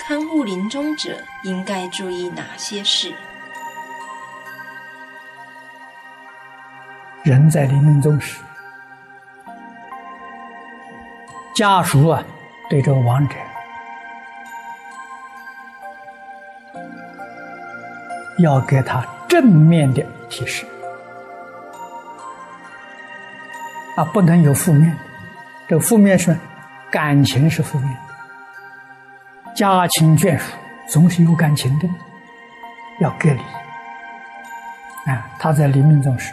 看护临终者应该注意哪些事？人在临命终时，家属啊，对这个亡者要给他正面的提示啊，不能有负面的。这负面是感情是负面，家亲眷属总是有感情的，要隔离啊。他在临命终时。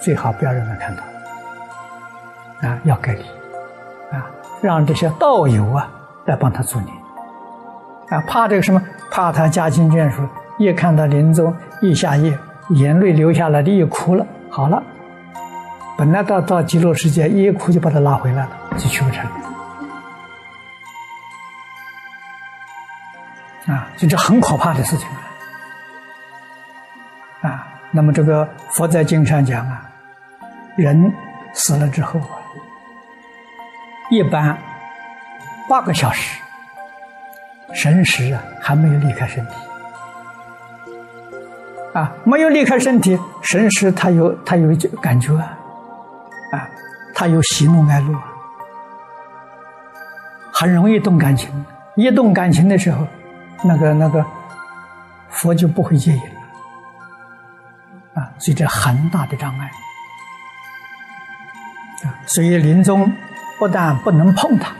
最好不要让他看到，啊，要隔离，啊，让这些道友啊来帮他助念，啊，怕这个什么？怕他家亲眷属一看到临终一下夜，眼泪流下来的，一哭了，好了，本来到到极乐世界一哭就把他拉回来了，就去不成，啊，就这很可怕的事情啊，啊，那么这个佛在经上讲啊。人死了之后啊，一般八个小时，神识啊还没有离开身体啊，没有离开身体，神识他有他有感觉啊，啊，他有喜怒哀乐，很容易动感情，一动感情的时候，那个那个佛就不会接引了啊，所以这很大的障碍。所以临终不但不能碰他，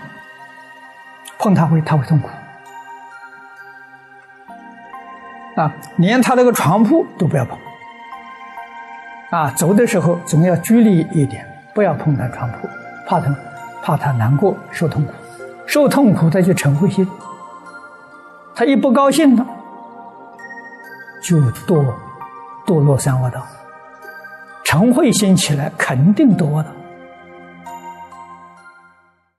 碰他会他会痛苦啊！连他那个床铺都不要碰啊！走的时候总要距离一点，不要碰他床铺，怕他怕他难过受痛苦，受痛苦他就成灰心，他一不高兴了就堕堕落三恶道，成慧心起来肯定堕恶道。